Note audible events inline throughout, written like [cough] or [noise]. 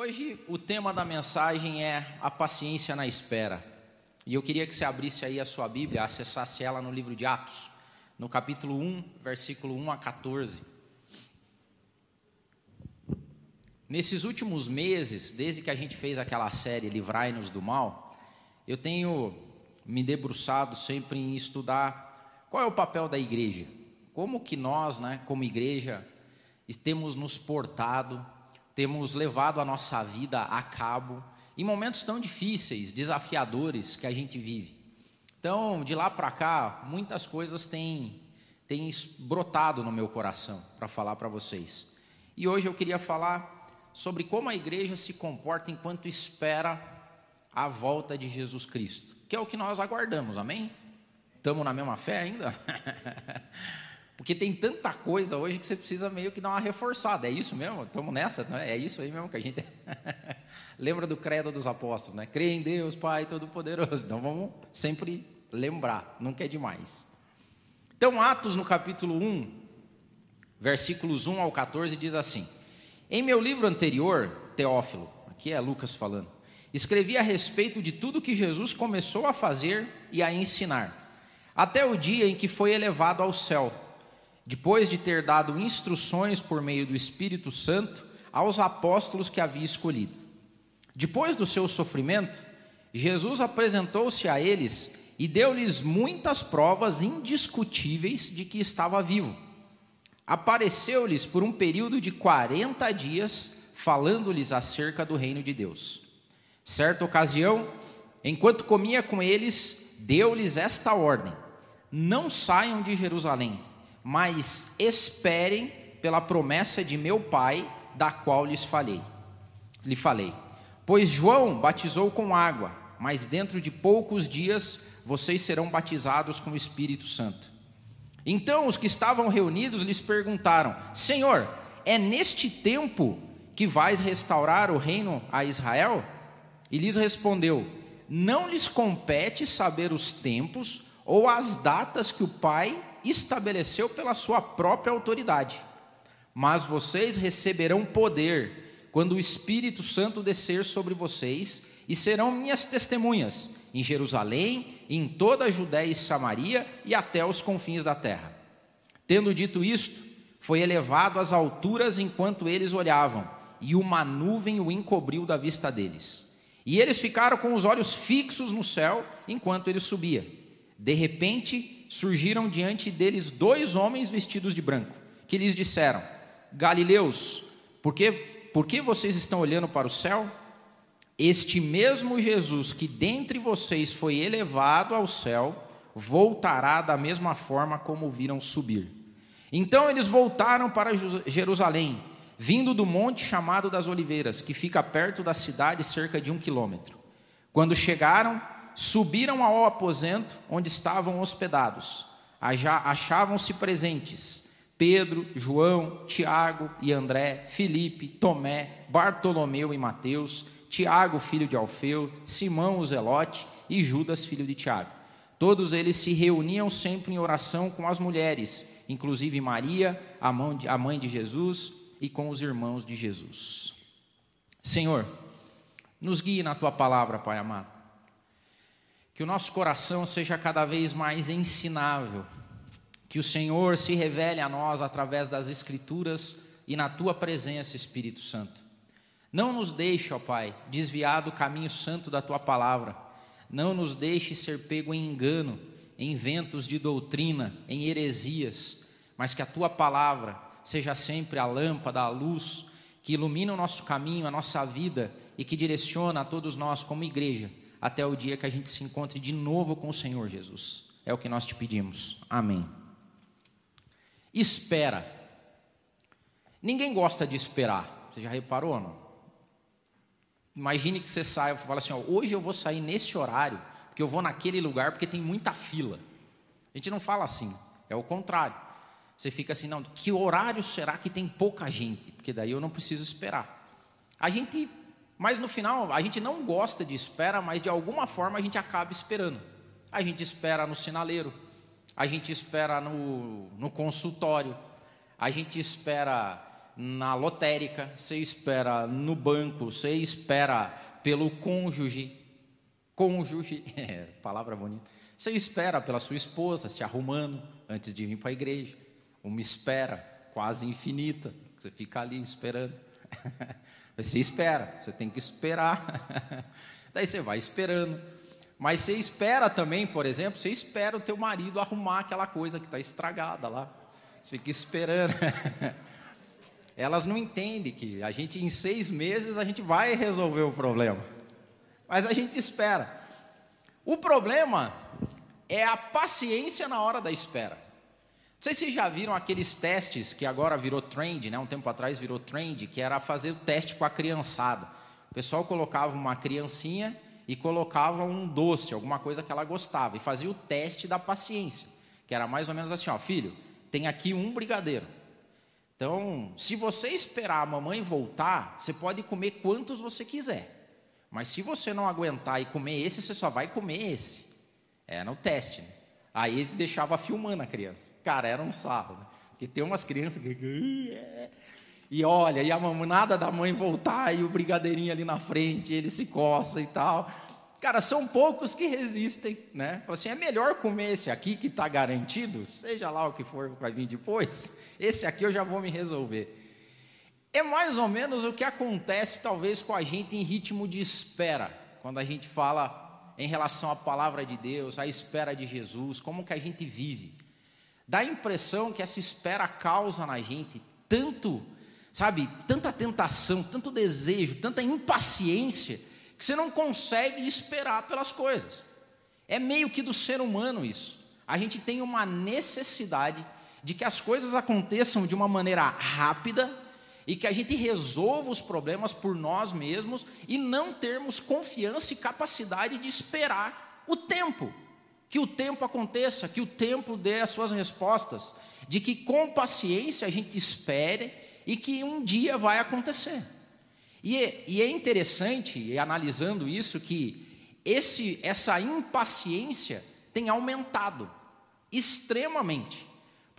Hoje o tema da mensagem é a paciência na espera. E eu queria que você abrisse aí a sua Bíblia, acessasse ela no livro de Atos, no capítulo 1, versículo 1 a 14. Nesses últimos meses, desde que a gente fez aquela série Livrai-nos do Mal, eu tenho me debruçado sempre em estudar qual é o papel da igreja. Como que nós, né, como igreja, temos nos portado temos levado a nossa vida a cabo em momentos tão difíceis, desafiadores que a gente vive. Então, de lá para cá, muitas coisas têm, têm brotado no meu coração para falar para vocês. E hoje eu queria falar sobre como a igreja se comporta enquanto espera a volta de Jesus Cristo, que é o que nós aguardamos, amém? Estamos na mesma fé ainda? [laughs] Porque tem tanta coisa hoje que você precisa meio que dar uma reforçada. É isso mesmo? Estamos nessa? Não é? é isso aí mesmo que a gente. [laughs] Lembra do credo dos apóstolos, né? Crê em Deus, Pai Todo-Poderoso. Então vamos sempre lembrar, nunca é demais. Então, Atos no capítulo 1, versículos 1 ao 14, diz assim: Em meu livro anterior, Teófilo, aqui é Lucas falando, escrevi a respeito de tudo que Jesus começou a fazer e a ensinar, até o dia em que foi elevado ao céu depois de ter dado instruções por meio do Espírito Santo aos apóstolos que havia escolhido. Depois do seu sofrimento, Jesus apresentou-se a eles e deu-lhes muitas provas indiscutíveis de que estava vivo. Apareceu-lhes por um período de 40 dias, falando-lhes acerca do reino de Deus. Certa ocasião, enquanto comia com eles, deu-lhes esta ordem: Não saiam de Jerusalém mas esperem pela promessa de meu Pai, da qual lhes falei. Lhe falei. Pois João batizou com água, mas dentro de poucos dias vocês serão batizados com o Espírito Santo. Então os que estavam reunidos lhes perguntaram: Senhor, é neste tempo que vais restaurar o reino a Israel? E lhes respondeu: Não lhes compete saber os tempos ou as datas que o Pai estabeleceu pela sua própria autoridade. Mas vocês receberão poder quando o Espírito Santo descer sobre vocês e serão minhas testemunhas em Jerusalém, em toda a Judéia e Samaria e até os confins da terra. Tendo dito isto, foi elevado às alturas enquanto eles olhavam, e uma nuvem o encobriu da vista deles. E eles ficaram com os olhos fixos no céu enquanto ele subia. De repente, surgiram diante deles dois homens vestidos de branco, que lhes disseram: Galileus, por que, por que vocês estão olhando para o céu? Este mesmo Jesus que dentre vocês foi elevado ao céu, voltará da mesma forma como o viram subir. Então eles voltaram para Jerusalém, vindo do monte chamado das Oliveiras, que fica perto da cidade, cerca de um quilômetro. Quando chegaram, subiram ao aposento onde estavam hospedados. Achavam-se presentes Pedro, João, Tiago e André, Filipe, Tomé, Bartolomeu e Mateus, Tiago, filho de Alfeu, Simão o Zelote e Judas, filho de Tiago. Todos eles se reuniam sempre em oração com as mulheres, inclusive Maria, a mãe de Jesus, e com os irmãos de Jesus. Senhor, nos guie na tua palavra, Pai amado. Que o nosso coração seja cada vez mais ensinável. Que o Senhor se revele a nós através das Escrituras e na tua presença, Espírito Santo. Não nos deixe, ó Pai, desviar do caminho santo da tua palavra. Não nos deixe ser pego em engano, em ventos de doutrina, em heresias, mas que a tua palavra seja sempre a lâmpada, a luz que ilumina o nosso caminho, a nossa vida e que direciona a todos nós como igreja até o dia que a gente se encontre de novo com o Senhor Jesus. É o que nós te pedimos. Amém. Espera. Ninguém gosta de esperar. Você já reparou ou não? Imagine que você sai e fala assim: ó, hoje eu vou sair nesse horário, porque eu vou naquele lugar porque tem muita fila. A gente não fala assim, é o contrário. Você fica assim, não, que horário será que tem pouca gente? Porque daí eu não preciso esperar. A gente mas no final, a gente não gosta de espera, mas de alguma forma a gente acaba esperando. A gente espera no sinaleiro, a gente espera no, no consultório, a gente espera na lotérica, você espera no banco, você espera pelo cônjuge, cônjuge, [laughs] é, palavra bonita. Você espera pela sua esposa se arrumando antes de vir para a igreja. Uma espera quase infinita. Você fica ali esperando. [laughs] Você espera, você tem que esperar. [laughs] Daí você vai esperando. Mas você espera também, por exemplo, você espera o teu marido arrumar aquela coisa que está estragada lá. Você fica esperando. [laughs] Elas não entendem que a gente, em seis meses, a gente vai resolver o problema. Mas a gente espera. O problema é a paciência na hora da espera. Não sei se vocês já viram aqueles testes que agora virou trend, né? Um tempo atrás virou trend, que era fazer o teste com a criançada. O pessoal colocava uma criancinha e colocava um doce, alguma coisa que ela gostava, e fazia o teste da paciência, que era mais ou menos assim, ó, filho, tem aqui um brigadeiro. Então, se você esperar a mamãe voltar, você pode comer quantos você quiser. Mas se você não aguentar e comer esse, você só vai comer esse. É no teste. Né? Aí deixava filmando a criança. Cara, era um sarro. Né? Porque tem umas crianças que. E olha, e a nada da mãe voltar e o brigadeirinho ali na frente, ele se coça e tal. Cara, são poucos que resistem, né? Assim, é melhor comer esse aqui que está garantido, seja lá o que for que vai vir depois. Esse aqui eu já vou me resolver. É mais ou menos o que acontece, talvez, com a gente em ritmo de espera, quando a gente fala em relação à palavra de Deus, à espera de Jesus, como que a gente vive. Dá a impressão que essa espera causa na gente tanto, sabe, tanta tentação, tanto desejo, tanta impaciência, que você não consegue esperar pelas coisas. É meio que do ser humano isso. A gente tem uma necessidade de que as coisas aconteçam de uma maneira rápida e que a gente resolva os problemas por nós mesmos e não termos confiança e capacidade de esperar o tempo. Que o tempo aconteça, que o tempo dê as suas respostas, de que com paciência a gente espere e que um dia vai acontecer. E é, e é interessante, analisando isso, que esse, essa impaciência tem aumentado extremamente.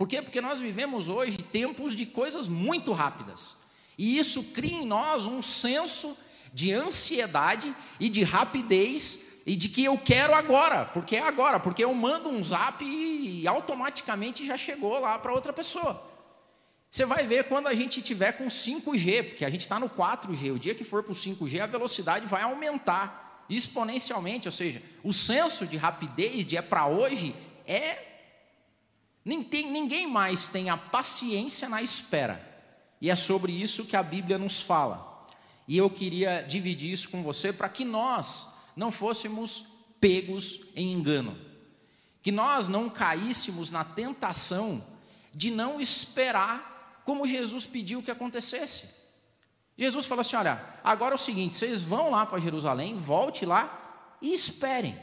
Por quê? Porque nós vivemos hoje tempos de coisas muito rápidas. E isso cria em nós um senso de ansiedade e de rapidez e de que eu quero agora, porque é agora, porque eu mando um zap e automaticamente já chegou lá para outra pessoa. Você vai ver quando a gente tiver com 5G, porque a gente está no 4G, o dia que for para o 5G, a velocidade vai aumentar exponencialmente, ou seja, o senso de rapidez, de é para hoje, é. Ninguém mais tem a paciência na espera. E é sobre isso que a Bíblia nos fala. E eu queria dividir isso com você para que nós não fôssemos pegos em engano. Que nós não caíssemos na tentação de não esperar como Jesus pediu que acontecesse. Jesus falou assim: olha, agora é o seguinte, vocês vão lá para Jerusalém, volte lá e esperem.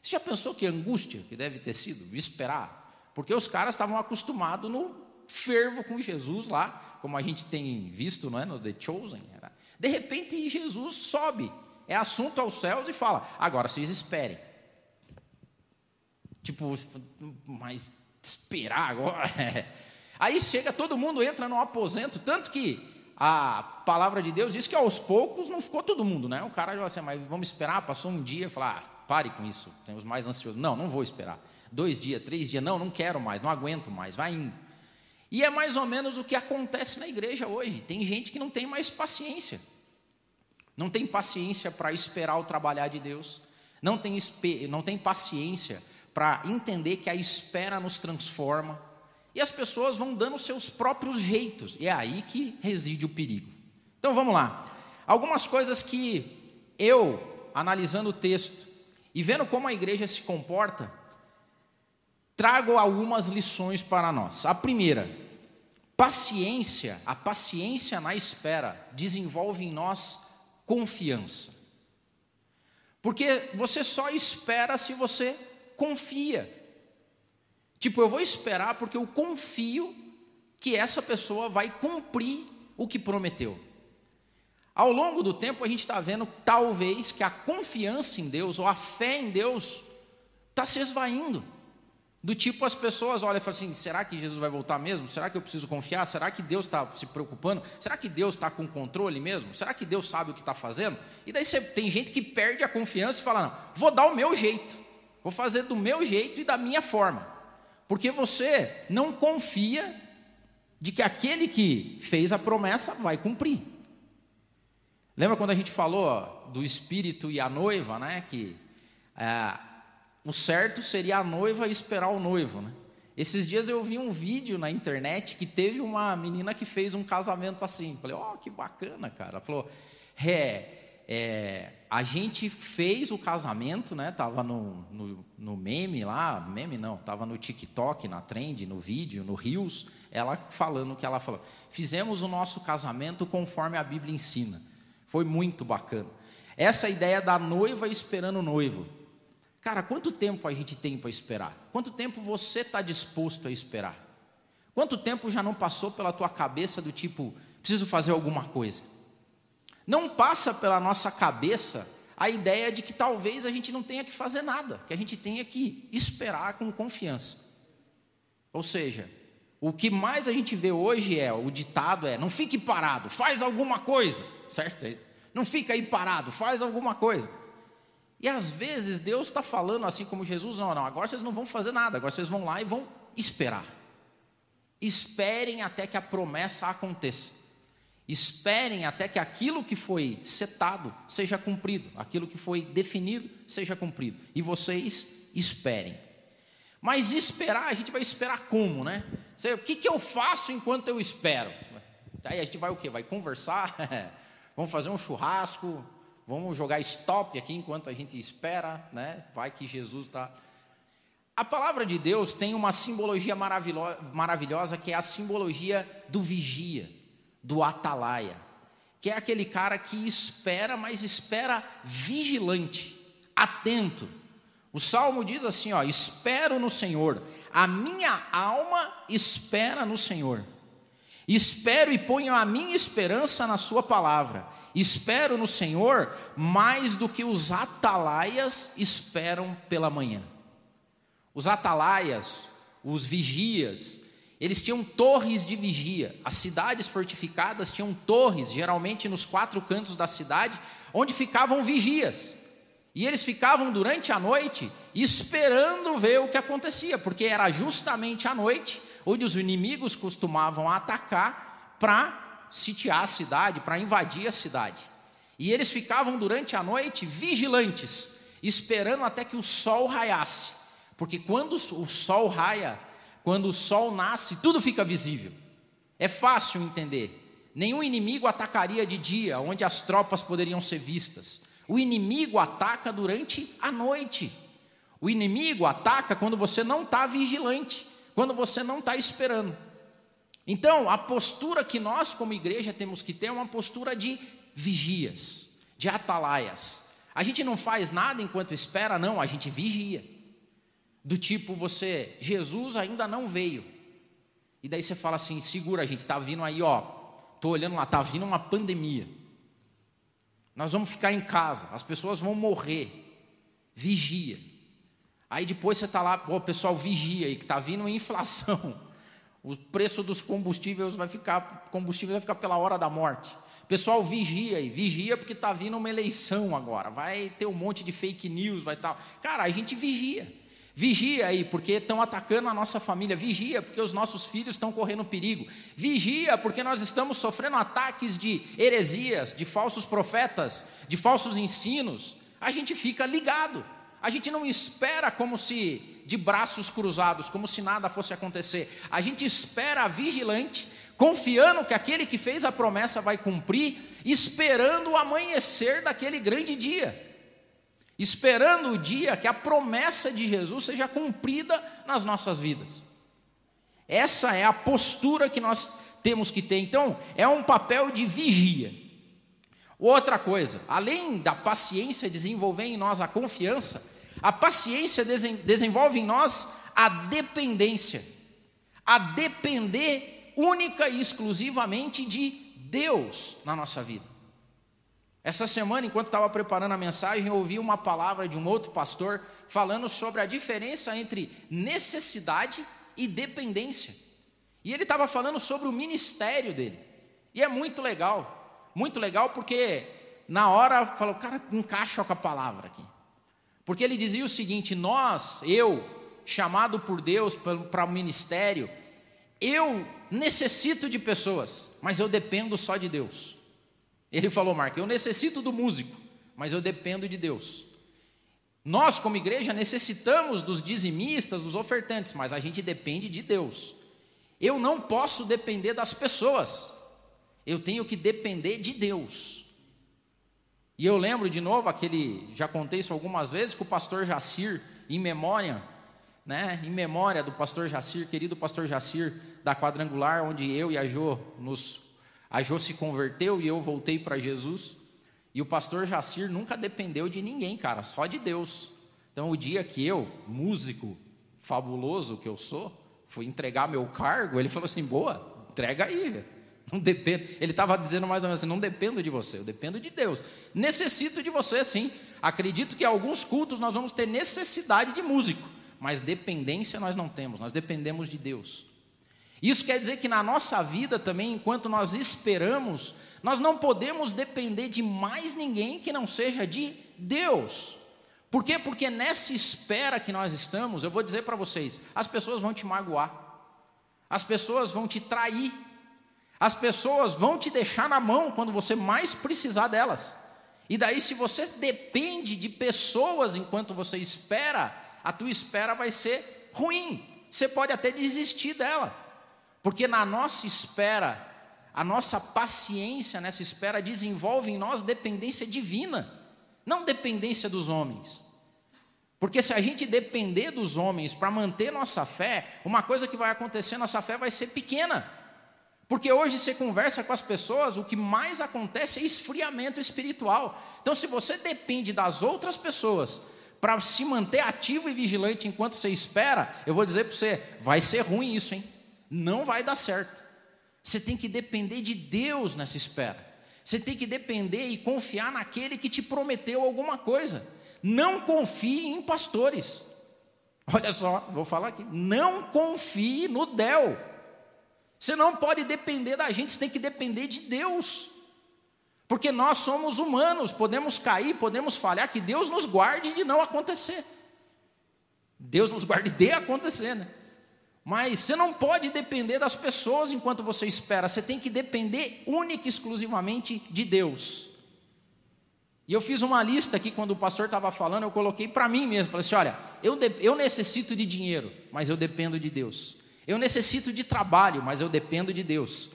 Você já pensou que angústia que deve ter sido esperar? Porque os caras estavam acostumados no fervo com Jesus lá, como a gente tem visto não é, no The Chosen. Né? De repente, Jesus sobe, é assunto aos céus e fala: agora vocês esperem. Tipo, mas esperar agora? [laughs] Aí chega, todo mundo entra no aposento, tanto que a palavra de Deus diz que aos poucos não ficou todo mundo, né? O cara já assim, mas vamos esperar, passou um dia, falar, ah, pare com isso, tem os mais ansiosos. Não, não vou esperar. Dois dias, três dias, não, não quero mais, não aguento mais, vai indo. E é mais ou menos o que acontece na igreja hoje. Tem gente que não tem mais paciência. Não tem paciência para esperar o trabalhar de Deus. Não tem, não tem paciência para entender que a espera nos transforma. E as pessoas vão dando seus próprios jeitos. E é aí que reside o perigo. Então vamos lá. Algumas coisas que eu, analisando o texto e vendo como a igreja se comporta, trago algumas lições para nós. A primeira, paciência, a paciência na espera desenvolve em nós confiança. Porque você só espera se você confia. Tipo, eu vou esperar porque eu confio que essa pessoa vai cumprir o que prometeu. Ao longo do tempo, a gente está vendo, talvez, que a confiança em Deus ou a fé em Deus está se esvaindo. Do tipo, as pessoas olham e falam assim: será que Jesus vai voltar mesmo? Será que eu preciso confiar? Será que Deus está se preocupando? Será que Deus está com controle mesmo? Será que Deus sabe o que está fazendo? E daí você, tem gente que perde a confiança e fala: não, vou dar o meu jeito, vou fazer do meu jeito e da minha forma, porque você não confia de que aquele que fez a promessa vai cumprir. Lembra quando a gente falou do Espírito e a noiva, né? Que é, o certo seria a noiva esperar o noivo, né? Esses dias eu vi um vídeo na internet que teve uma menina que fez um casamento assim. Falei, ó, oh, que bacana, cara. Ela falou, é, é, a gente fez o casamento, né? Tava no, no, no, meme lá, meme não, tava no TikTok, na trend, no vídeo, no Rios, ela falando o que ela falou. Fizemos o nosso casamento conforme a Bíblia ensina. Foi muito bacana. Essa ideia da noiva esperando o noivo. Cara, quanto tempo a gente tem para esperar? Quanto tempo você está disposto a esperar? Quanto tempo já não passou pela tua cabeça do tipo, preciso fazer alguma coisa? Não passa pela nossa cabeça a ideia de que talvez a gente não tenha que fazer nada, que a gente tenha que esperar com confiança. Ou seja, o que mais a gente vê hoje é, o ditado é, não fique parado, faz alguma coisa, certo? Não fica aí parado, faz alguma coisa. E às vezes Deus está falando assim como Jesus, não, não, agora vocês não vão fazer nada, agora vocês vão lá e vão esperar. Esperem até que a promessa aconteça. Esperem até que aquilo que foi setado seja cumprido, aquilo que foi definido seja cumprido. E vocês esperem. Mas esperar, a gente vai esperar como, né? O que, que eu faço enquanto eu espero? Aí a gente vai o quê? Vai conversar? [laughs] Vamos fazer um churrasco? Vamos jogar stop aqui enquanto a gente espera, né? Vai que Jesus está. A palavra de Deus tem uma simbologia maravilhosa que é a simbologia do vigia, do atalaia, que é aquele cara que espera, mas espera vigilante, atento. O salmo diz assim: ó, espero no Senhor, a minha alma espera no Senhor. Espero e ponho a minha esperança na Sua palavra. Espero no Senhor mais do que os atalaias esperam pela manhã. Os atalaias, os vigias, eles tinham torres de vigia. As cidades fortificadas tinham torres, geralmente nos quatro cantos da cidade, onde ficavam vigias. E eles ficavam durante a noite esperando ver o que acontecia, porque era justamente à noite onde os inimigos costumavam atacar para sitiar a cidade, para invadir a cidade. E eles ficavam durante a noite vigilantes, esperando até que o sol raiasse. Porque quando o sol raia, quando o sol nasce, tudo fica visível. É fácil entender. Nenhum inimigo atacaria de dia, onde as tropas poderiam ser vistas. O inimigo ataca durante a noite. O inimigo ataca quando você não está vigilante, quando você não está esperando. Então, a postura que nós, como igreja, temos que ter é uma postura de vigias, de atalaias. A gente não faz nada enquanto espera, não, a gente vigia. Do tipo, você, Jesus ainda não veio. E daí você fala assim: segura, a gente, está vindo aí, ó. Estou olhando lá, está vindo uma pandemia. Nós vamos ficar em casa, as pessoas vão morrer. Vigia. Aí depois você está lá, o pessoal, vigia aí, que está vindo inflação. O preço dos combustíveis vai ficar, combustível vai ficar pela hora da morte. Pessoal, vigia aí, vigia porque está vindo uma eleição agora. Vai ter um monte de fake news, vai tal. Cara, a gente vigia. Vigia aí, porque estão atacando a nossa família. Vigia, porque os nossos filhos estão correndo perigo. Vigia, porque nós estamos sofrendo ataques de heresias, de falsos profetas, de falsos ensinos. A gente fica ligado. A gente não espera como se de braços cruzados, como se nada fosse acontecer. A gente espera vigilante, confiando que aquele que fez a promessa vai cumprir, esperando o amanhecer daquele grande dia. Esperando o dia que a promessa de Jesus seja cumprida nas nossas vidas. Essa é a postura que nós temos que ter. Então, é um papel de vigia. Outra coisa, além da paciência desenvolver em nós a confiança, a paciência desenvolve em nós a dependência, a depender única e exclusivamente de Deus na nossa vida. Essa semana, enquanto estava preparando a mensagem, eu ouvi uma palavra de um outro pastor falando sobre a diferença entre necessidade e dependência. E ele estava falando sobre o ministério dele. E é muito legal, muito legal porque na hora falou, cara, encaixa com a palavra aqui. Porque ele dizia o seguinte: nós, eu, chamado por Deus para o ministério, eu necessito de pessoas, mas eu dependo só de Deus. Ele falou, Marco, eu necessito do músico, mas eu dependo de Deus. Nós, como igreja, necessitamos dos dizimistas, dos ofertantes, mas a gente depende de Deus. Eu não posso depender das pessoas, eu tenho que depender de Deus. E eu lembro de novo aquele, já contei isso algumas vezes, que o pastor Jacir, em memória, né, em memória do pastor Jacir, querido pastor Jacir, da quadrangular, onde eu e a Jo nos a Jo se converteu e eu voltei para Jesus. E o pastor Jacir nunca dependeu de ninguém, cara, só de Deus. Então, o dia que eu, músico fabuloso que eu sou, fui entregar meu cargo, ele falou assim: boa, entrega aí. Não dependo. Ele estava dizendo mais ou menos assim: não dependo de você, eu dependo de Deus. Necessito de você, sim. Acredito que alguns cultos nós vamos ter necessidade de músico, mas dependência nós não temos, nós dependemos de Deus. Isso quer dizer que na nossa vida também, enquanto nós esperamos, nós não podemos depender de mais ninguém que não seja de Deus. Por quê? Porque nessa espera que nós estamos, eu vou dizer para vocês: as pessoas vão te magoar, as pessoas vão te trair, as pessoas vão te deixar na mão quando você mais precisar delas. E daí, se você depende de pessoas enquanto você espera, a tua espera vai ser ruim. Você pode até desistir dela. Porque na nossa espera, a nossa paciência nessa espera desenvolve em nós dependência divina, não dependência dos homens. Porque se a gente depender dos homens para manter nossa fé, uma coisa que vai acontecer, nossa fé vai ser pequena. Porque hoje você conversa com as pessoas, o que mais acontece é esfriamento espiritual. Então, se você depende das outras pessoas para se manter ativo e vigilante enquanto você espera, eu vou dizer para você, vai ser ruim isso, hein? não vai dar certo. Você tem que depender de Deus nessa espera. Você tem que depender e confiar naquele que te prometeu alguma coisa. Não confie em pastores. Olha só, vou falar aqui. Não confie no Del. Você não pode depender da gente, você tem que depender de Deus. Porque nós somos humanos, podemos cair, podemos falhar, que Deus nos guarde de não acontecer. Deus nos guarde de acontecer, né? Mas você não pode depender das pessoas enquanto você espera, você tem que depender única e exclusivamente de Deus. E eu fiz uma lista aqui quando o pastor estava falando, eu coloquei para mim mesmo, falei assim: olha, eu, eu necessito de dinheiro, mas eu dependo de Deus. Eu necessito de trabalho, mas eu dependo de Deus.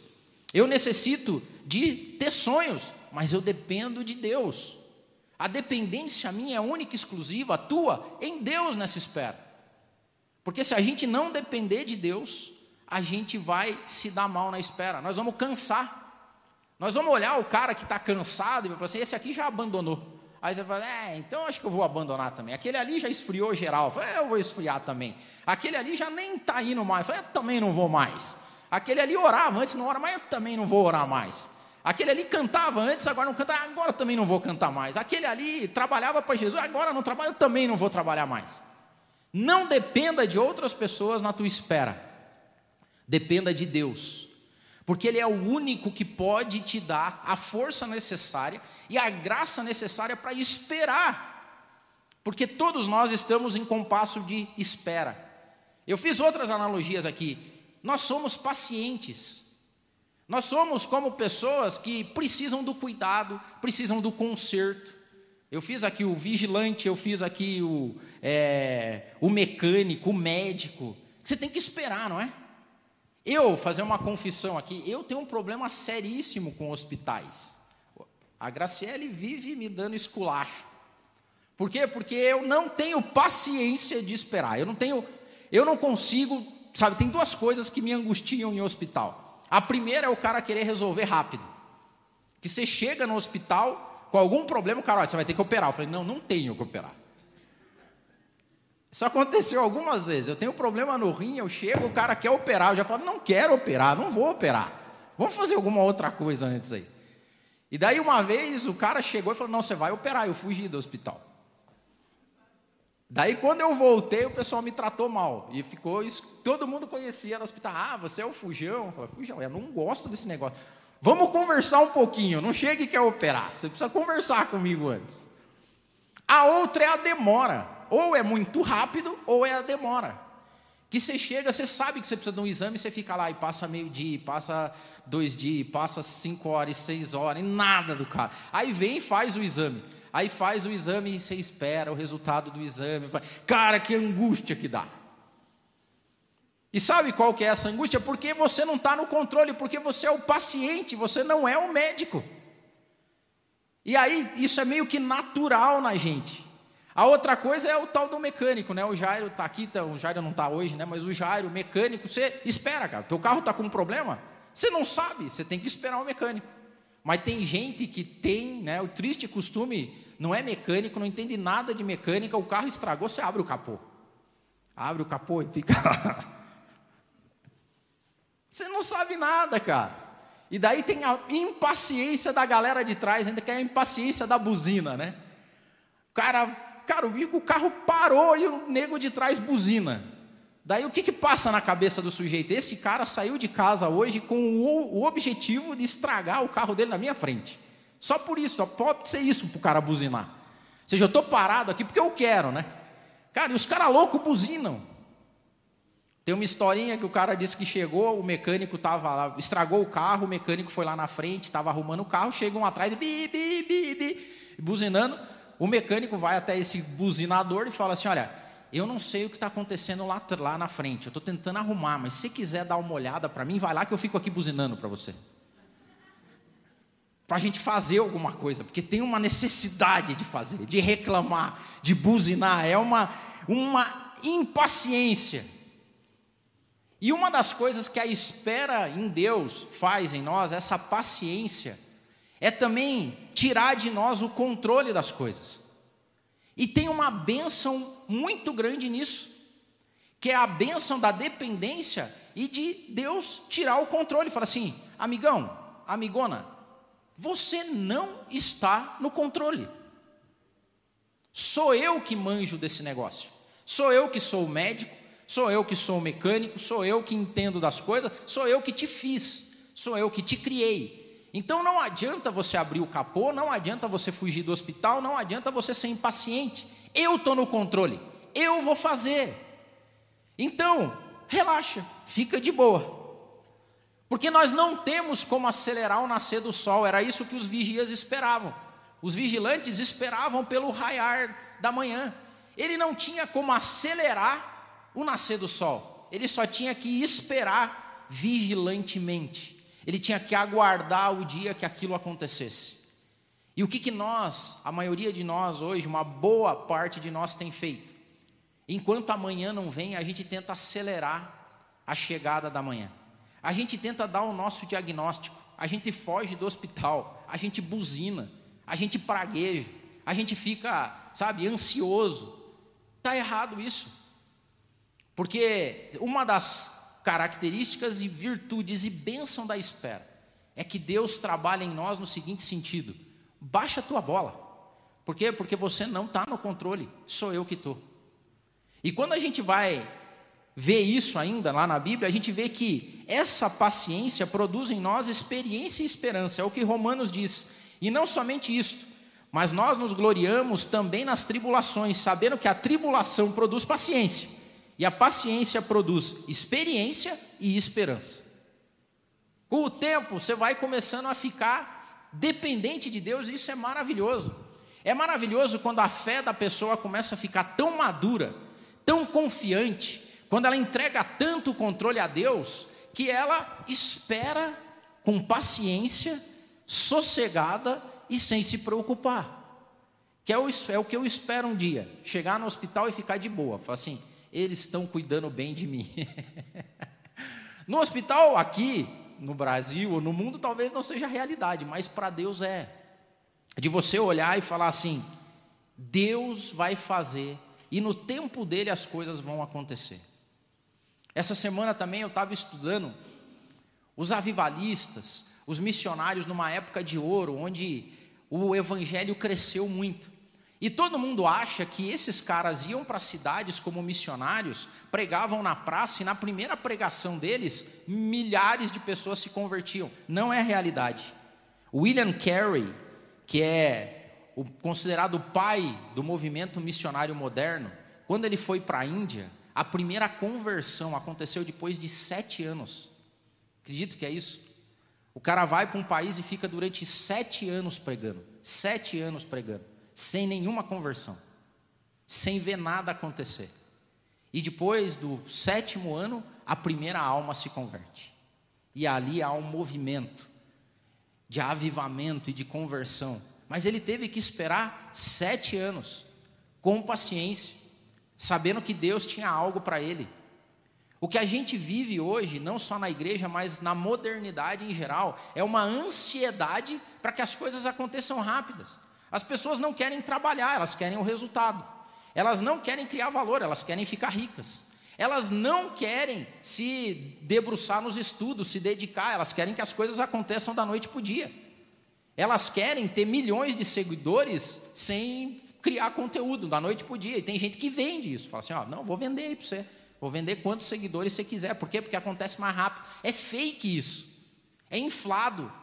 Eu necessito de ter sonhos, mas eu dependo de Deus. A dependência minha é única e exclusiva, a tua, em Deus nessa espera. Porque se a gente não depender de Deus, a gente vai se dar mal na espera, nós vamos cansar. Nós vamos olhar o cara que está cansado e vai falar assim: esse aqui já abandonou. Aí você fala, é, então acho que eu vou abandonar também. Aquele ali já esfriou geral. Eu, falo, é, eu vou esfriar também. Aquele ali já nem está indo mais. Eu, falo, eu também não vou mais. Aquele ali orava antes, não ora mais, eu também não vou orar mais. Aquele ali cantava antes, agora não canta, agora também não vou cantar mais. Aquele ali trabalhava para Jesus, agora não trabalha, eu também não vou trabalhar mais. Não dependa de outras pessoas na tua espera. Dependa de Deus. Porque Ele é o único que pode te dar a força necessária e a graça necessária para esperar. Porque todos nós estamos em compasso de espera. Eu fiz outras analogias aqui. Nós somos pacientes. Nós somos como pessoas que precisam do cuidado, precisam do conserto. Eu fiz aqui o vigilante, eu fiz aqui o, é, o mecânico, o médico. Você tem que esperar, não é? Eu, fazer uma confissão aqui, eu tenho um problema seríssimo com hospitais. A Graciele vive me dando esculacho. Por quê? Porque eu não tenho paciência de esperar. Eu não tenho, eu não consigo, sabe, tem duas coisas que me angustiam em hospital. A primeira é o cara querer resolver rápido. Que você chega no hospital, com algum problema, o cara, olha, você vai ter que operar. Eu falei, não, não tenho que operar. Isso aconteceu algumas vezes. Eu tenho problema no rim, eu chego, o cara quer operar. Eu já falo, não quero operar, não vou operar. Vamos fazer alguma outra coisa antes aí. E daí uma vez o cara chegou e falou: Não, você vai operar. Eu fugi do hospital. Daí quando eu voltei, o pessoal me tratou mal. E ficou isso. Todo mundo conhecia no hospital. Ah, você é o Fujão? Eu falei, Fujão, eu não gosto desse negócio. Vamos conversar um pouquinho. Não chegue e quer operar. Você precisa conversar comigo antes. A outra é a demora. Ou é muito rápido, ou é a demora. Que você chega, você sabe que você precisa de um exame, você fica lá e passa meio dia, passa dois dias, passa cinco horas, seis horas, e nada do cara. Aí vem e faz o exame. Aí faz o exame e você espera o resultado do exame. Cara, que angústia que dá. E sabe qual que é essa angústia? Porque você não está no controle, porque você é o paciente, você não é o médico. E aí isso é meio que natural na gente. A outra coisa é o tal do mecânico, né? O Jairo está aqui, tá, o Jairo não está hoje, né? Mas o Jairo, o mecânico, você espera, cara. Teu carro está com um problema, você não sabe, você tem que esperar o mecânico. Mas tem gente que tem, né? O triste costume, não é mecânico, não entende nada de mecânica, o carro estragou, você abre o capô. Abre o capô e fica. [laughs] Você não sabe nada, cara. E daí tem a impaciência da galera de trás, ainda que é a impaciência da buzina, né? O cara cara, o carro parou e o nego de trás buzina. Daí o que, que passa na cabeça do sujeito? Esse cara saiu de casa hoje com o, objetivo de estragar o carro dele na minha frente. Só por isso, só pode ser isso para o cara buzinar. Ou seja, eu estou parado aqui porque eu quero, né? Cara, e os caras loucos buzinam. Tem uma historinha que o cara disse que chegou, o mecânico estava lá, estragou o carro, o mecânico foi lá na frente, estava arrumando o carro, chegam atrás, bi, bi, bi, bi, buzinando o mecânico vai até esse buzinador e fala assim: Olha, eu não sei o que está acontecendo lá, lá na frente, eu estou tentando arrumar, mas se quiser dar uma olhada para mim, vai lá que eu fico aqui buzinando para você. Para a gente fazer alguma coisa, porque tem uma necessidade de fazer, de reclamar, de buzinar, é uma, uma impaciência. E uma das coisas que a espera em Deus faz em nós, essa paciência, é também tirar de nós o controle das coisas. E tem uma benção muito grande nisso, que é a benção da dependência e de Deus tirar o controle. Fala assim, amigão, amigona, você não está no controle. Sou eu que manjo desse negócio. Sou eu que sou o médico, sou eu que sou o mecânico, sou eu que entendo das coisas, sou eu que te fiz, sou eu que te criei. Então não adianta você abrir o capô, não adianta você fugir do hospital, não adianta você ser impaciente. Eu estou no controle, eu vou fazer. Então, relaxa, fica de boa. Porque nós não temos como acelerar o nascer do sol, era isso que os vigias esperavam. Os vigilantes esperavam pelo raiar da manhã. Ele não tinha como acelerar o nascer do sol, ele só tinha que esperar vigilantemente. Ele tinha que aguardar o dia que aquilo acontecesse. E o que, que nós, a maioria de nós hoje, uma boa parte de nós tem feito? Enquanto amanhã não vem, a gente tenta acelerar a chegada da manhã. A gente tenta dar o nosso diagnóstico. A gente foge do hospital. A gente buzina. A gente pragueja. A gente fica, sabe, ansioso. Está errado isso. Porque uma das características e virtudes e bênção da espera é que Deus trabalha em nós no seguinte sentido: baixa a tua bola. Por quê? Porque você não está no controle, sou eu que estou. E quando a gente vai ver isso ainda lá na Bíblia, a gente vê que essa paciência produz em nós experiência e esperança, é o que Romanos diz. E não somente isso, mas nós nos gloriamos também nas tribulações, sabendo que a tribulação produz paciência. E a paciência produz experiência e esperança. Com o tempo, você vai começando a ficar dependente de Deus, e isso é maravilhoso. É maravilhoso quando a fé da pessoa começa a ficar tão madura, tão confiante, quando ela entrega tanto controle a Deus, que ela espera com paciência, sossegada e sem se preocupar. Que é o, é o que eu espero um dia, chegar no hospital e ficar de boa. Falar assim, eles estão cuidando bem de mim. [laughs] no hospital aqui, no Brasil ou no mundo, talvez não seja realidade, mas para Deus é. De você olhar e falar assim: Deus vai fazer, e no tempo dele as coisas vão acontecer. Essa semana também eu estava estudando os avivalistas, os missionários numa época de ouro, onde o evangelho cresceu muito. E todo mundo acha que esses caras iam para cidades como missionários, pregavam na praça e na primeira pregação deles, milhares de pessoas se convertiam. Não é a realidade. William Carey, que é o considerado o pai do movimento missionário moderno, quando ele foi para a Índia, a primeira conversão aconteceu depois de sete anos. Acredito que é isso. O cara vai para um país e fica durante sete anos pregando. Sete anos pregando sem nenhuma conversão, sem ver nada acontecer. E depois do sétimo ano, a primeira alma se converte. E ali há um movimento de avivamento e de conversão. Mas ele teve que esperar sete anos, com paciência, sabendo que Deus tinha algo para ele. O que a gente vive hoje, não só na igreja, mas na modernidade em geral, é uma ansiedade para que as coisas aconteçam rápidas. As pessoas não querem trabalhar, elas querem o resultado. Elas não querem criar valor, elas querem ficar ricas. Elas não querem se debruçar nos estudos, se dedicar, elas querem que as coisas aconteçam da noite para o dia. Elas querem ter milhões de seguidores sem criar conteúdo da noite para o dia. E tem gente que vende isso. Fala assim: ó, não, vou vender aí para você. Vou vender quantos seguidores você quiser. Por quê? Porque acontece mais rápido. É fake isso. É inflado.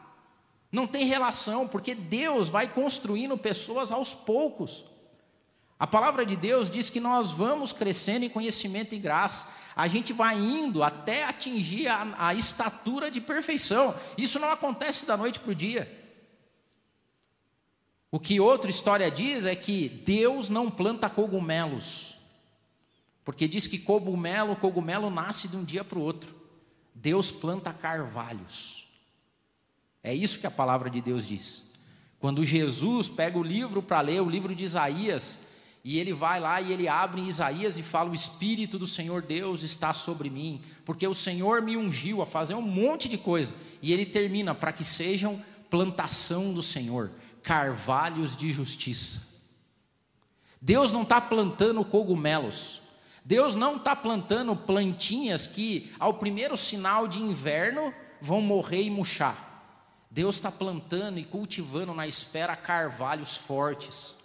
Não tem relação, porque Deus vai construindo pessoas aos poucos. A palavra de Deus diz que nós vamos crescendo em conhecimento e graça. A gente vai indo até atingir a, a estatura de perfeição. Isso não acontece da noite para o dia. O que outra história diz é que Deus não planta cogumelos. Porque diz que cogumelo, cogumelo nasce de um dia para o outro. Deus planta carvalhos. É isso que a palavra de Deus diz. Quando Jesus pega o livro para ler, o livro de Isaías, e ele vai lá e ele abre Isaías e fala: O Espírito do Senhor Deus está sobre mim, porque o Senhor me ungiu a fazer um monte de coisa. E ele termina: para que sejam plantação do Senhor, carvalhos de justiça. Deus não está plantando cogumelos, Deus não está plantando plantinhas que, ao primeiro sinal de inverno, vão morrer e murchar. Deus está plantando e cultivando na espera carvalhos fortes.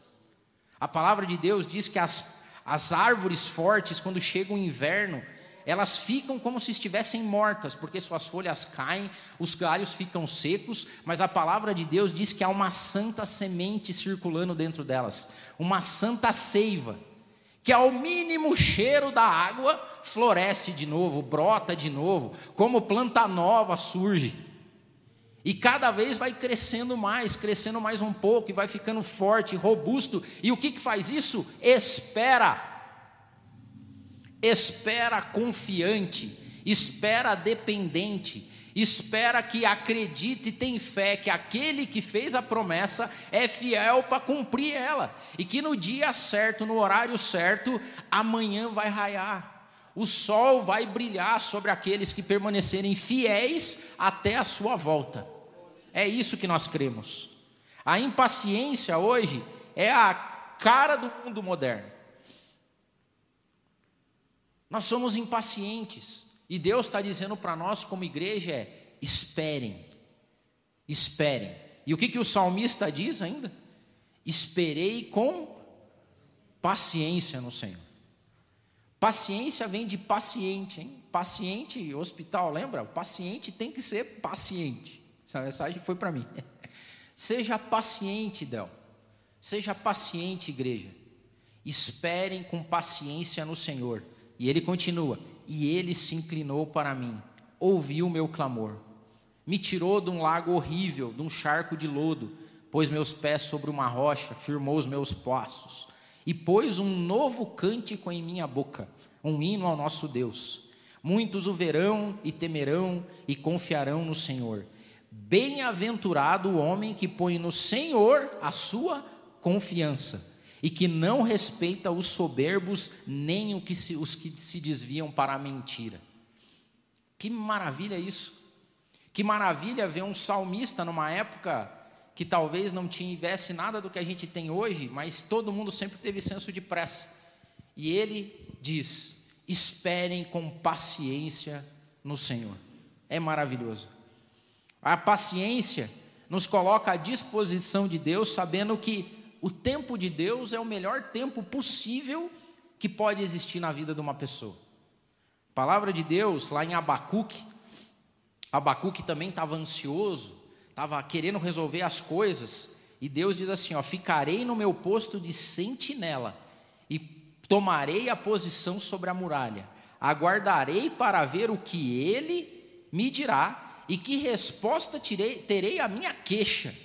A palavra de Deus diz que as, as árvores fortes, quando chega o inverno, elas ficam como se estivessem mortas, porque suas folhas caem, os galhos ficam secos, mas a palavra de Deus diz que há uma santa semente circulando dentro delas, uma santa seiva, que ao mínimo cheiro da água floresce de novo, brota de novo, como planta nova surge. E cada vez vai crescendo mais, crescendo mais um pouco, e vai ficando forte, robusto. E o que, que faz isso? Espera. Espera confiante, espera dependente, espera que acredite e tem fé que aquele que fez a promessa é fiel para cumprir ela, e que no dia certo, no horário certo, amanhã vai raiar. O sol vai brilhar sobre aqueles que permanecerem fiéis até a sua volta. É isso que nós cremos. A impaciência hoje é a cara do mundo moderno. Nós somos impacientes. E Deus está dizendo para nós, como igreja, é: esperem, esperem. E o que, que o salmista diz ainda? Esperei com paciência no Senhor. Paciência vem de paciente, hein? Paciente, hospital, lembra? O paciente tem que ser paciente. Essa mensagem foi para mim. [laughs] Seja paciente, Del. Seja paciente, igreja. Esperem com paciência no Senhor. E ele continua: E ele se inclinou para mim, ouviu o meu clamor, me tirou de um lago horrível, de um charco de lodo, pôs meus pés sobre uma rocha, firmou os meus passos, e pôs um novo cântico em minha boca, um hino ao nosso Deus. Muitos o verão e temerão e confiarão no Senhor. Bem-aventurado o homem que põe no Senhor a sua confiança e que não respeita os soberbos nem os que se desviam para a mentira. Que maravilha isso! Que maravilha ver um salmista numa época que talvez não tivesse nada do que a gente tem hoje, mas todo mundo sempre teve senso de pressa. E ele diz: esperem com paciência no Senhor. É maravilhoso. A paciência nos coloca à disposição de Deus, sabendo que o tempo de Deus é o melhor tempo possível que pode existir na vida de uma pessoa. A palavra de Deus, lá em Abacuque, Abacuque também estava ansioso, estava querendo resolver as coisas, e Deus diz assim: ó, ficarei no meu posto de sentinela e tomarei a posição sobre a muralha, aguardarei para ver o que ele me dirá e que resposta tirei, terei à minha queixa.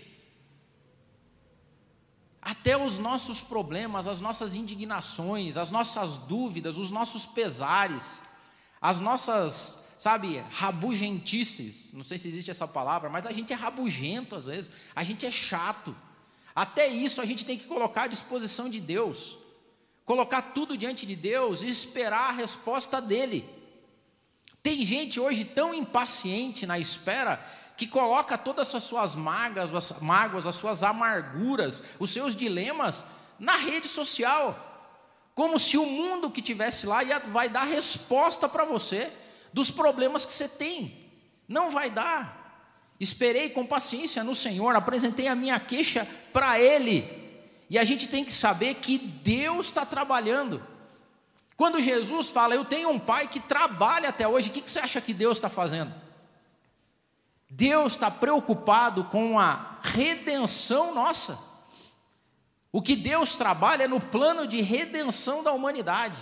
Até os nossos problemas, as nossas indignações, as nossas dúvidas, os nossos pesares, as nossas, sabe, rabugentices, não sei se existe essa palavra, mas a gente é rabugento às vezes, a gente é chato. Até isso a gente tem que colocar à disposição de Deus, colocar tudo diante de Deus e esperar a resposta dEle. Tem gente hoje tão impaciente na espera que coloca todas as suas mágoas, as mágoas, as suas amarguras, os seus dilemas na rede social. Como se o mundo que tivesse lá ia, vai dar resposta para você dos problemas que você tem. Não vai dar. Esperei com paciência no Senhor, apresentei a minha queixa para Ele. E a gente tem que saber que Deus está trabalhando. Quando Jesus fala, eu tenho um pai que trabalha até hoje, o que, você acha que Deus está fazendo? Deus está preocupado com a redenção nossa. O que Deus trabalha é no plano de redenção da humanidade.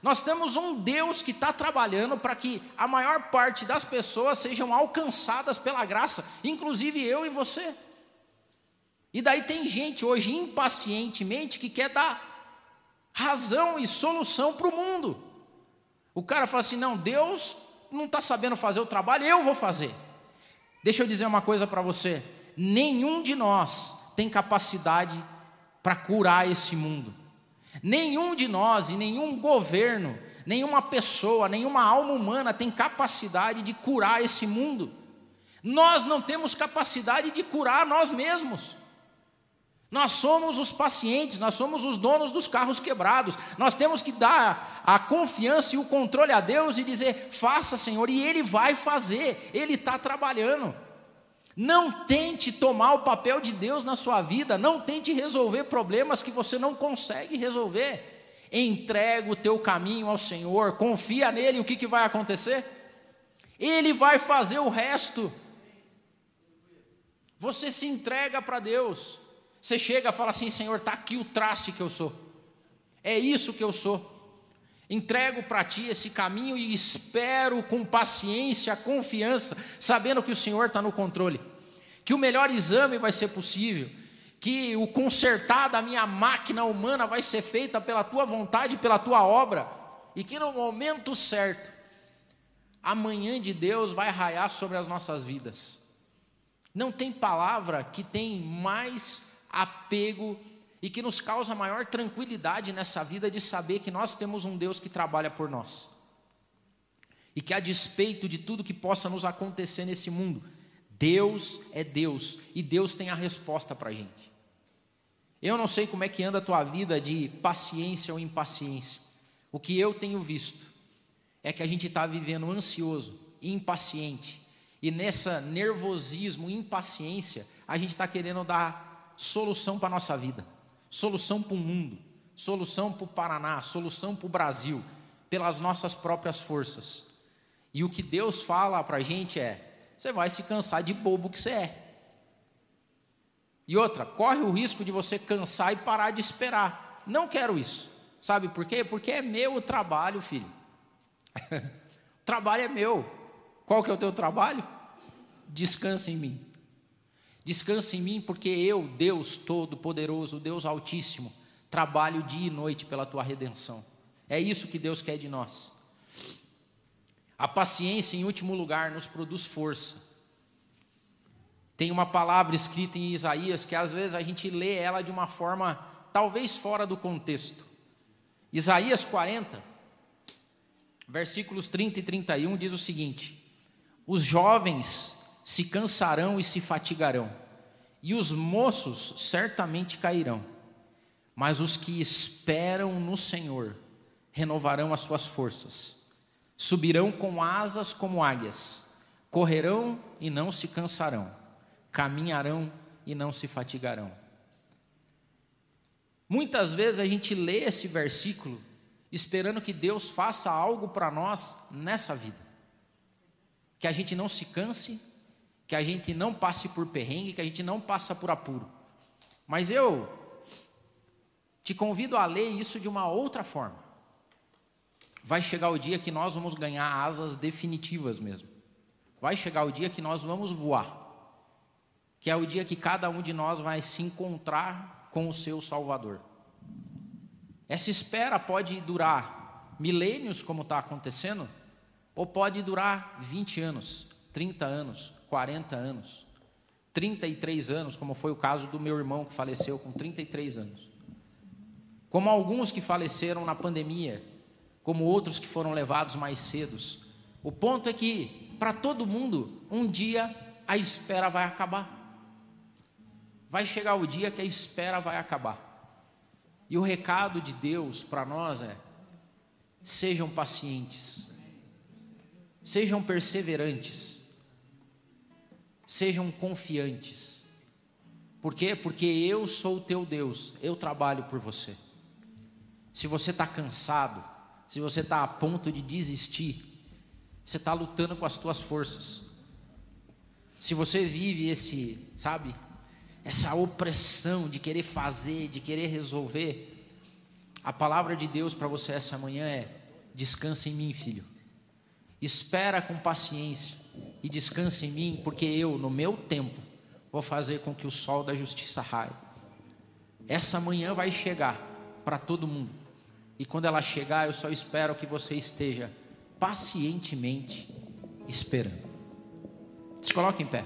Nós temos um Deus que está trabalhando para que a maior parte das pessoas sejam alcançadas pela graça, inclusive eu e você. E daí tem gente hoje impacientemente que quer dar razão e solução para o mundo. O cara fala assim: não, Deus não está sabendo fazer o trabalho, eu vou fazer. Deixa eu dizer uma coisa para você: nenhum de nós tem capacidade para curar esse mundo. Nenhum de nós e nenhum governo, nenhuma pessoa, nenhuma alma humana tem capacidade de curar esse mundo. Nós não temos capacidade de curar nós mesmos. Nós somos os pacientes, nós somos os donos dos carros quebrados. Nós temos que dar a confiança e o controle a Deus e dizer: faça, Senhor, e Ele vai fazer, Ele está trabalhando. Não tente tomar o papel de Deus na sua vida, não tente resolver problemas que você não consegue resolver. Entrega o teu caminho ao Senhor, confia nele, o que, que vai acontecer? Ele vai fazer o resto. Você se entrega para Deus. Você chega e fala assim: Senhor, está aqui o traste que eu sou, é isso que eu sou. Entrego para ti esse caminho e espero com paciência, confiança, sabendo que o Senhor está no controle, que o melhor exame vai ser possível, que o consertar da minha máquina humana vai ser feita pela tua vontade, pela tua obra, e que no momento certo, amanhã de Deus vai raiar sobre as nossas vidas. Não tem palavra que tem mais apego e que nos causa maior tranquilidade nessa vida de saber que nós temos um Deus que trabalha por nós. E que a despeito de tudo que possa nos acontecer nesse mundo, Deus é Deus e Deus tem a resposta para a gente. Eu não sei como é que anda a tua vida de paciência ou impaciência. O que eu tenho visto é que a gente está vivendo ansioso, impaciente, e nessa nervosismo, impaciência, a gente está querendo dar solução para a nossa vida, solução para o mundo, solução para o Paraná, solução para o Brasil, pelas nossas próprias forças. E o que Deus fala para a gente é: você vai se cansar de bobo que você é. E outra, corre o risco de você cansar e parar de esperar. Não quero isso. Sabe por quê? Porque é meu o trabalho, filho. [laughs] o trabalho é meu. Qual que é o teu trabalho? Descansa em mim. Descansa em mim, porque eu, Deus Todo-Poderoso, Deus Altíssimo, trabalho dia e noite pela tua redenção. É isso que Deus quer de nós. A paciência, em último lugar, nos produz força. Tem uma palavra escrita em Isaías que às vezes a gente lê ela de uma forma talvez fora do contexto. Isaías 40, versículos 30 e 31 diz o seguinte: Os jovens se cansarão e se fatigarão, e os moços certamente cairão. Mas os que esperam no Senhor renovarão as suas forças, subirão com asas como águias, correrão e não se cansarão, caminharão e não se fatigarão. Muitas vezes a gente lê esse versículo esperando que Deus faça algo para nós nessa vida. Que a gente não se canse, que a gente não passe por perrengue, que a gente não passe por apuro. Mas eu te convido a ler isso de uma outra forma. Vai chegar o dia que nós vamos ganhar asas definitivas mesmo. Vai chegar o dia que nós vamos voar. Que é o dia que cada um de nós vai se encontrar com o seu Salvador. Essa espera pode durar milênios, como está acontecendo, ou pode durar 20 anos, 30 anos, 40 anos, 33 anos, como foi o caso do meu irmão que faleceu com 33 anos. Como alguns que faleceram na pandemia, como outros que foram levados mais cedos. O ponto é que, para todo mundo, um dia a espera vai acabar. Vai chegar o dia que a espera vai acabar. E o recado de Deus para nós é: sejam pacientes, sejam perseverantes, sejam confiantes. Por quê? Porque eu sou o teu Deus, eu trabalho por você. Se você está cansado, se você está a ponto de desistir, você está lutando com as tuas forças. Se você vive esse, sabe, essa opressão de querer fazer, de querer resolver, a palavra de Deus para você essa manhã é: descansa em mim, filho. Espera com paciência e descansa em mim, porque eu, no meu tempo, vou fazer com que o sol da justiça raie. Essa manhã vai chegar para todo mundo. E quando ela chegar, eu só espero que você esteja pacientemente esperando. Se coloque em pé.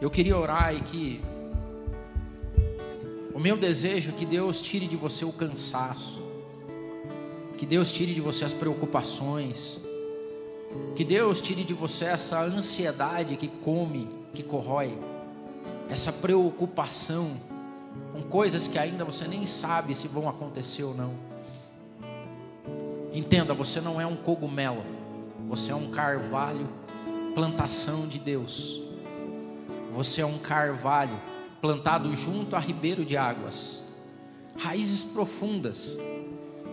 Eu queria orar e que o meu desejo é que Deus tire de você o cansaço, que Deus tire de você as preocupações, que Deus tire de você essa ansiedade que come, que corrói, essa preocupação com coisas que ainda você nem sabe se vão acontecer ou não. Entenda, você não é um cogumelo, você é um carvalho, plantação de Deus. Você é um carvalho plantado junto a ribeiro de águas, raízes profundas,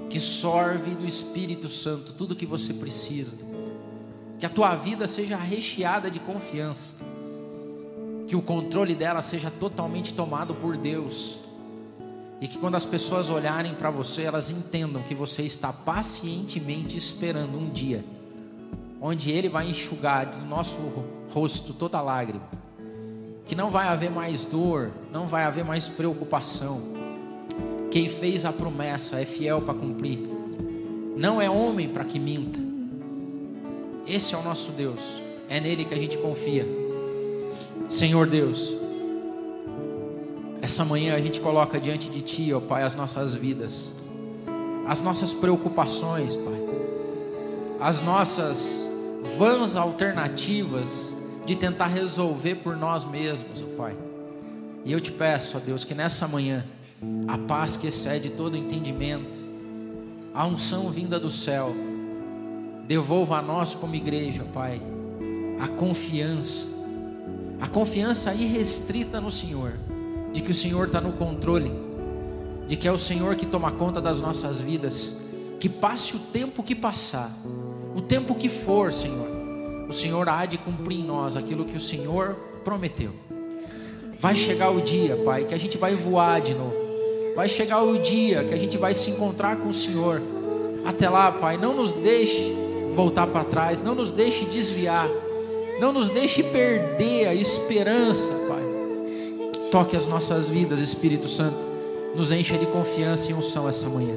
que sorve do Espírito Santo tudo que você precisa. Que a tua vida seja recheada de confiança, que o controle dela seja totalmente tomado por Deus, e que quando as pessoas olharem para você, elas entendam que você está pacientemente esperando um dia, onde Ele vai enxugar do nosso rosto toda lágrima que não vai haver mais dor, não vai haver mais preocupação. Quem fez a promessa é fiel para cumprir, não é homem para que minta. Esse é o nosso Deus, é nele que a gente confia. Senhor Deus, essa manhã a gente coloca diante de Ti, ó Pai, as nossas vidas, as nossas preocupações, Pai, as nossas vãs alternativas de tentar resolver por nós mesmos, ó Pai. E eu te peço, ó Deus, que nessa manhã a paz que excede todo entendimento, a unção vinda do céu, devolva a nós como igreja, Pai, a confiança, a confiança irrestrita no Senhor, de que o Senhor está no controle, de que é o Senhor que toma conta das nossas vidas, que passe o tempo que passar, o tempo que for, Senhor o Senhor há de cumprir em nós aquilo que o Senhor prometeu. Vai chegar o dia, Pai, que a gente vai voar de novo. Vai chegar o dia que a gente vai se encontrar com o Senhor. Até lá, Pai, não nos deixe voltar para trás, não nos deixe desviar, não nos deixe perder a esperança, Pai. Toque as nossas vidas, Espírito Santo, nos encha de confiança e unção essa manhã.